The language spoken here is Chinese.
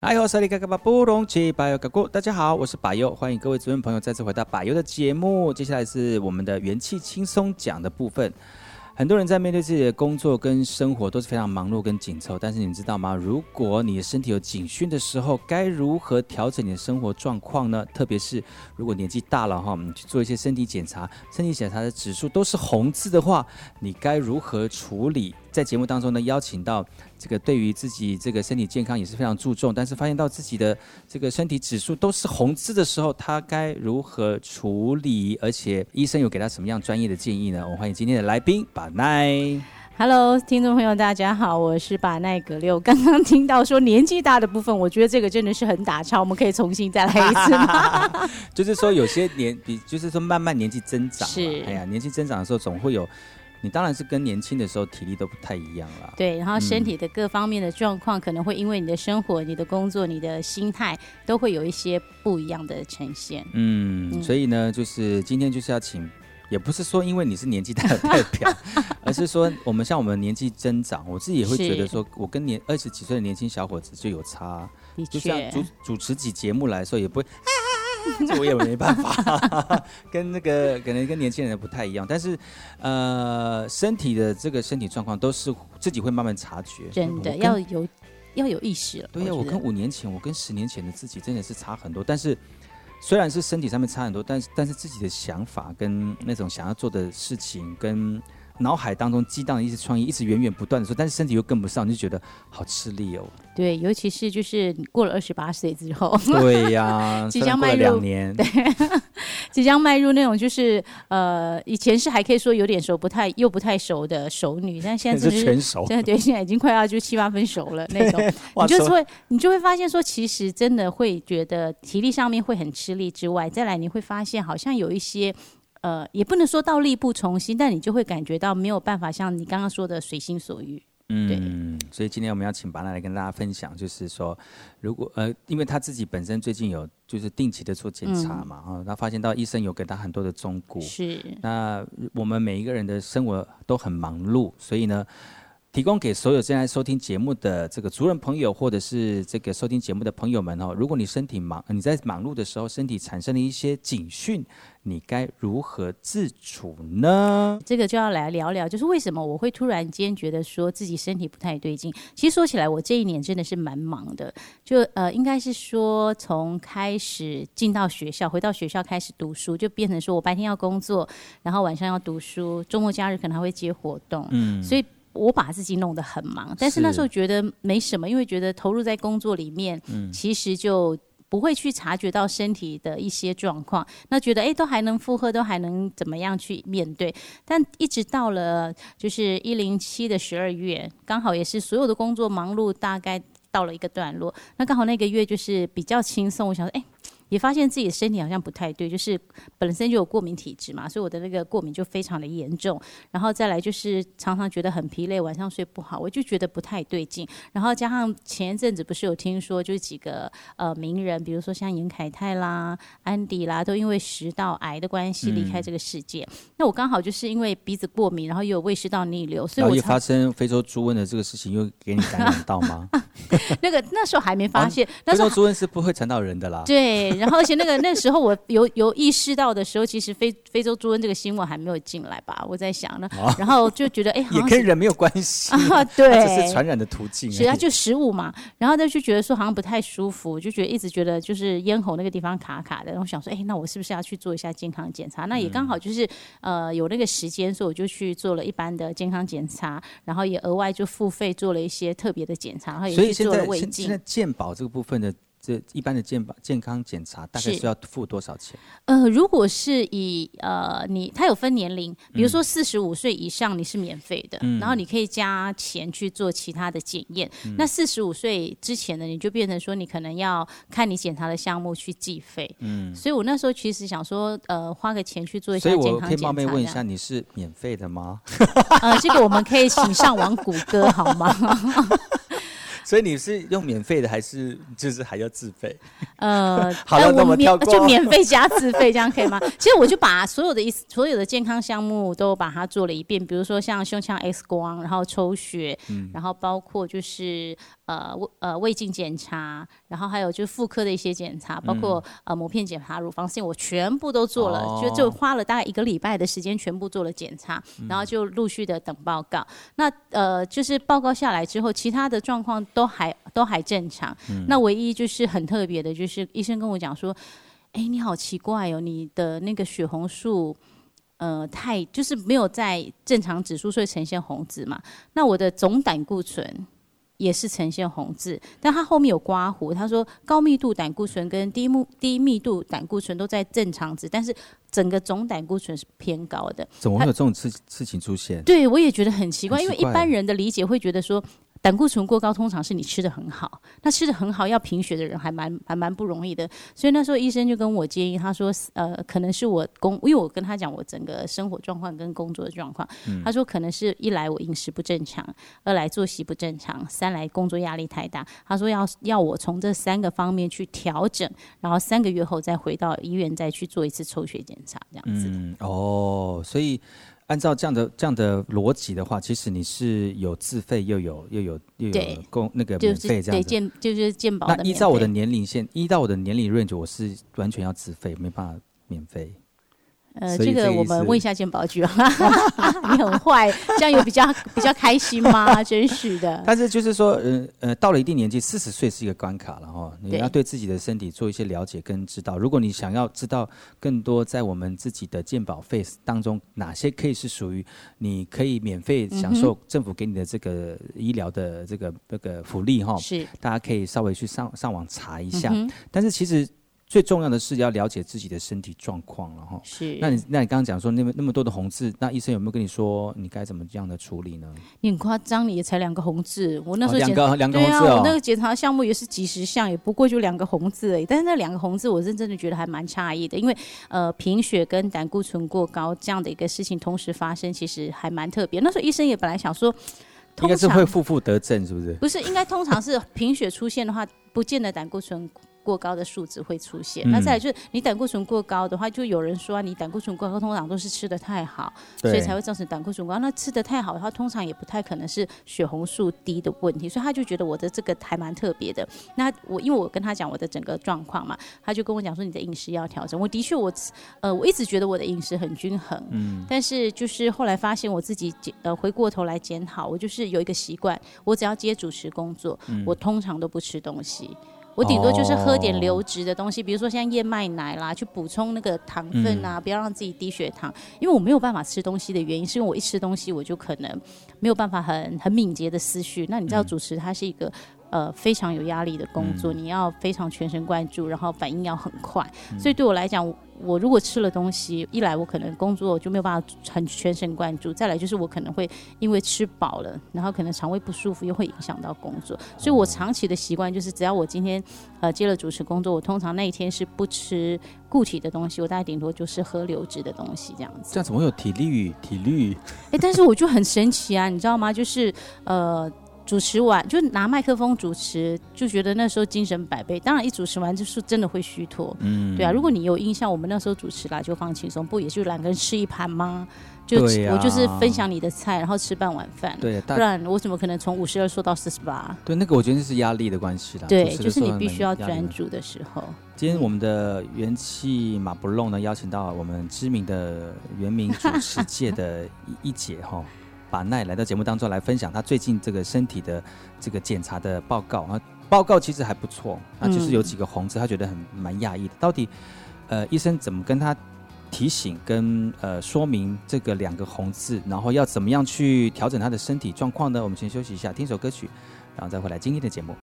哎呦，萨利嘎嘎巴布隆奇巴尤嘎古，大家好，我是巴尤，欢迎各位族人朋友再次回到巴尤的节目。接下来是我们的元气轻松讲的部分。很多人在面对自己的工作跟生活都是非常忙碌跟紧凑，但是你知道吗？如果你的身体有警讯的时候，该如何调整你的生活状况呢？特别是如果年纪大了哈，我们去做一些身体检查，身体检查的指数都是红字的话，你该如何处理？在节目当中呢，邀请到这个对于自己这个身体健康也是非常注重，但是发现到自己的这个身体指数都是红字的时候，他该如何处理？而且医生有给他什么样专业的建议呢？我们欢迎今天的来宾把奈。Hello，听众朋友，大家好，我是把奈格六。刚刚听到说年纪大的部分，我觉得这个真的是很打岔，我们可以重新再来一次吗？就是说有些年比，就是说慢慢年纪增长，是，哎呀，年纪增长的时候总会有。你当然是跟年轻的时候体力都不太一样了。对，然后身体的各方面的状况可能会因为你的生活、你的工作、你的心态都会有一些不一样的呈现。嗯，嗯，所以呢，就是今天就是要请，也不是说因为你是年纪大的代表，而是说我们像我们年纪增长，我自己也会觉得说，我跟年二十几岁的年轻小伙子就有差。的确，就像主主持起节目来说，也不会。这我也没办法，跟那个可能跟年轻人不太一样，但是，呃，身体的这个身体状况都是自己会慢慢察觉，真的要有要有意识了。对呀，我跟五年前，我跟十年前的自己真的是差很多，但是虽然是身体上面差很多，但是但是自己的想法跟那种想要做的事情跟。脑海当中激荡的一些创意，一直源源不断的时候，但是身体又跟不上，就觉得好吃力哦。对，尤其是就是过了二十八岁之后，对呀、啊，即将迈入两年，对，即将迈入那种就是呃，以前是还可以说有点熟，不太又不太熟的熟女，但现在、就是全熟，真的对，现在已经快要就七八分熟了那种。你就会你就会发现说，其实真的会觉得体力上面会很吃力之外，再来你会发现好像有一些。呃，也不能说到力不从心，但你就会感觉到没有办法像你刚刚说的随心所欲。嗯，所以今天我们要请巴娜来跟大家分享，就是说，如果呃，因为他自己本身最近有就是定期的做检查嘛，啊、嗯，他发现到医生有给他很多的忠告。是。那我们每一个人的生活都很忙碌，所以呢，提供给所有正在收听节目的这个族人朋友，或者是这个收听节目的朋友们哦，如果你身体忙，你在忙碌的时候，身体产生了一些警讯。你该如何自处呢？这个就要来聊聊，就是为什么我会突然间觉得说自己身体不太对劲。其实说起来，我这一年真的是蛮忙的，就呃，应该是说从开始进到学校，回到学校开始读书，就变成说我白天要工作，然后晚上要读书，周末假日可能还会接活动，嗯，所以我把自己弄得很忙。但是那时候觉得没什么，因为觉得投入在工作里面，嗯，其实就。不会去察觉到身体的一些状况，那觉得哎，都还能负荷，都还能怎么样去面对？但一直到了就是一零七的十二月，刚好也是所有的工作忙碌，大概到了一个段落，那刚好那个月就是比较轻松，我想说哎。也发现自己的身体好像不太对，就是本身就有过敏体质嘛，所以我的那个过敏就非常的严重。然后再来就是常常觉得很疲累，晚上睡不好，我就觉得不太对劲。然后加上前一阵子不是有听说，就是几个呃名人，比如说像严凯泰啦、安迪啦，都因为食道癌的关系离开这个世界。嗯、那我刚好就是因为鼻子过敏，然后又有胃食道逆流，所以我也发生非洲猪瘟的这个事情，又给你感染到吗？那个那时候还没发现，那、时候猪瘟是不会传到人的啦。对。然后，而且那个那时候我有有意识到的时候，其实非非洲猪瘟这个新闻还没有进来吧？我在想呢，然后就觉得哎，也跟人没有关系啊，对，只是传染的途径。是啊，就食物嘛。然后他就觉得说好像不太舒服，就觉得一直觉得就是咽喉那个地方卡卡的。然后想说，哎，那我是不是要去做一下健康检查？那也刚好就是呃有那个时间，所以我就去做了一般的健康检查，然后也额外就付费做了一些特别的检查，然后也去做了胃镜。现在健保这个部分的。这一般的健保健康检查大概是要付多少钱？呃，如果是以呃你，它有分年龄，比如说四十五岁以上你是免费的，嗯，然后你可以加钱去做其他的检验。嗯，那四十五岁之前呢，你就变成说你可能要看你检查的项目去计费。嗯，所以我那时候其实想说，呃，花个钱去做一下健康检查。所以我可以冒昧问一下，你是免费的吗？呃，这个我们可以请上网谷歌好吗？所以你是用免费的，还是就是还要自费？呃，好了，那我们就免费加自费，这样可以吗？其实我就把所有的意思，所有的健康项目都把它做了一遍，比如说像胸腔 X 光，然后抽血，嗯、然后包括就是呃呃胃镜检查，然后还有就是妇科的一些检查，包括、嗯、呃膜片检查、乳房镜，我全部都做了，哦、就就花了大概一个礼拜的时间，全部做了检查，然后就陆续的等报告。嗯、那呃就是报告下来之后，其他的状况都还都还正常。嗯、那唯一就是很特别的，就是医生跟我讲说，哎，你好奇怪哦，你的那个血红素，呃，太就是没有在正常指数，所以呈现红字嘛。那我的总胆固醇也是呈现红字，但他后面有刮胡，他说高密度胆固醇跟低密低密度胆固醇都在正常值，但是整个总胆固醇是偏高的。怎么会有这种事事情出现？对，我也觉得很奇怪，奇怪因为一般人的理解会觉得说。胆固醇过高，通常是你吃的很好。那吃的很好，要贫血的人还蛮还蛮不容易的。所以那时候医生就跟我建议，他说，呃，可能是我工，因为我跟他讲我整个生活状况跟工作的状况。嗯、他说，可能是一来我饮食不正常，二来作息不正常，三来工作压力太大。他说要要我从这三个方面去调整，然后三个月后再回到医院再去做一次抽血检查，这样子。嗯，哦，所以。按照这样的这样的逻辑的话，其实你是有自费又有又有又有公那个免费这样子，对健就是健保。那依照我的年龄线，依照我的年龄 range，我是完全要自费，没办法免费。呃，这个我们问一下健保局啊，你很坏，这样有比较比较开心吗？真是的。但是就是说，呃呃，到了一定年纪，四十岁是一个关卡了哈，你要对自己的身体做一些了解跟知道。如果你想要知道更多在我们自己的健保费当中，哪些可以是属于你可以免费享受政府给你的这个医疗的这个这个福利哈，是，大家可以稍微去上上网查一下。但是其实。最重要的是要了解自己的身体状况了哈。是。那你那你刚刚讲说那么那么多的红字，那医生有没有跟你说你该怎么这样的处理呢？你很夸张，你也才两个红字。我那时候两个两个红字哦。我那个检查项目也是几十项，也不过就两个红字而已。但是那两个红字，我认真的觉得还蛮诧异的，因为呃贫血跟胆固醇过高这样的一个事情同时发生，其实还蛮特别。那时候医生也本来想说，应该是会负负得正，是不是？不是，应该通常是 贫血出现的话，不见得胆固醇。过高的数值会出现，嗯、那再来就是你胆固醇过高的话，就有人说你胆固醇过高通常都是吃的太好，所以才会造成胆固醇高。那吃的太好的话，通常也不太可能是血红素低的问题，所以他就觉得我的这个还蛮特别的。那我因为我跟他讲我的整个状况嘛，他就跟我讲说你的饮食要调整。我的确我呃我一直觉得我的饮食很均衡，嗯，但是就是后来发现我自己呃回过头来检讨，我就是有一个习惯，我只要接主持工作，嗯、我通常都不吃东西。我顶多就是喝点流质的东西，比如说像燕麦奶啦，去补充那个糖分啊，不要让自己低血糖。因为我没有办法吃东西的原因，是因为我一吃东西我就可能没有办法很很敏捷的思绪。那你知道主持它是一个呃非常有压力的工作，你要非常全神贯注，然后反应要很快，所以对我来讲。我如果吃了东西，一来我可能工作就没有办法很全神贯注；再来就是我可能会因为吃饱了，然后可能肠胃不舒服，又会影响到工作。所以我长期的习惯就是，只要我今天呃接了主持工作，我通常那一天是不吃固体的东西，我大概顶多就是喝流质的东西这样子。这样怎么会有体力？体力？哎，但是我就很神奇啊，你知道吗？就是呃。主持完就拿麦克风主持，就觉得那时候精神百倍。当然，一主持完就是真的会虚脱。嗯，对啊。如果你有印象，我们那时候主持啦，就放轻松，不也就两个人吃一盘吗？就、啊、我就是分享你的菜，然后吃半碗饭。对，不然我怎么可能从五十二说到四十八？对，那个我觉得是压力的关系啦。对，就是你必须要专注的时候。今天我们的元气马不弄呢，邀请到我们知名的原名主持界的一一姐哈。把奈来到节目当中来分享他最近这个身体的这个检查的报告啊，报告其实还不错，啊就是有几个红字，他觉得很蛮讶异的。到底呃医生怎么跟他提醒跟呃说明这个两个红字，然后要怎么样去调整他的身体状况呢？我们先休息一下，听首歌曲，然后再回来今天的节目。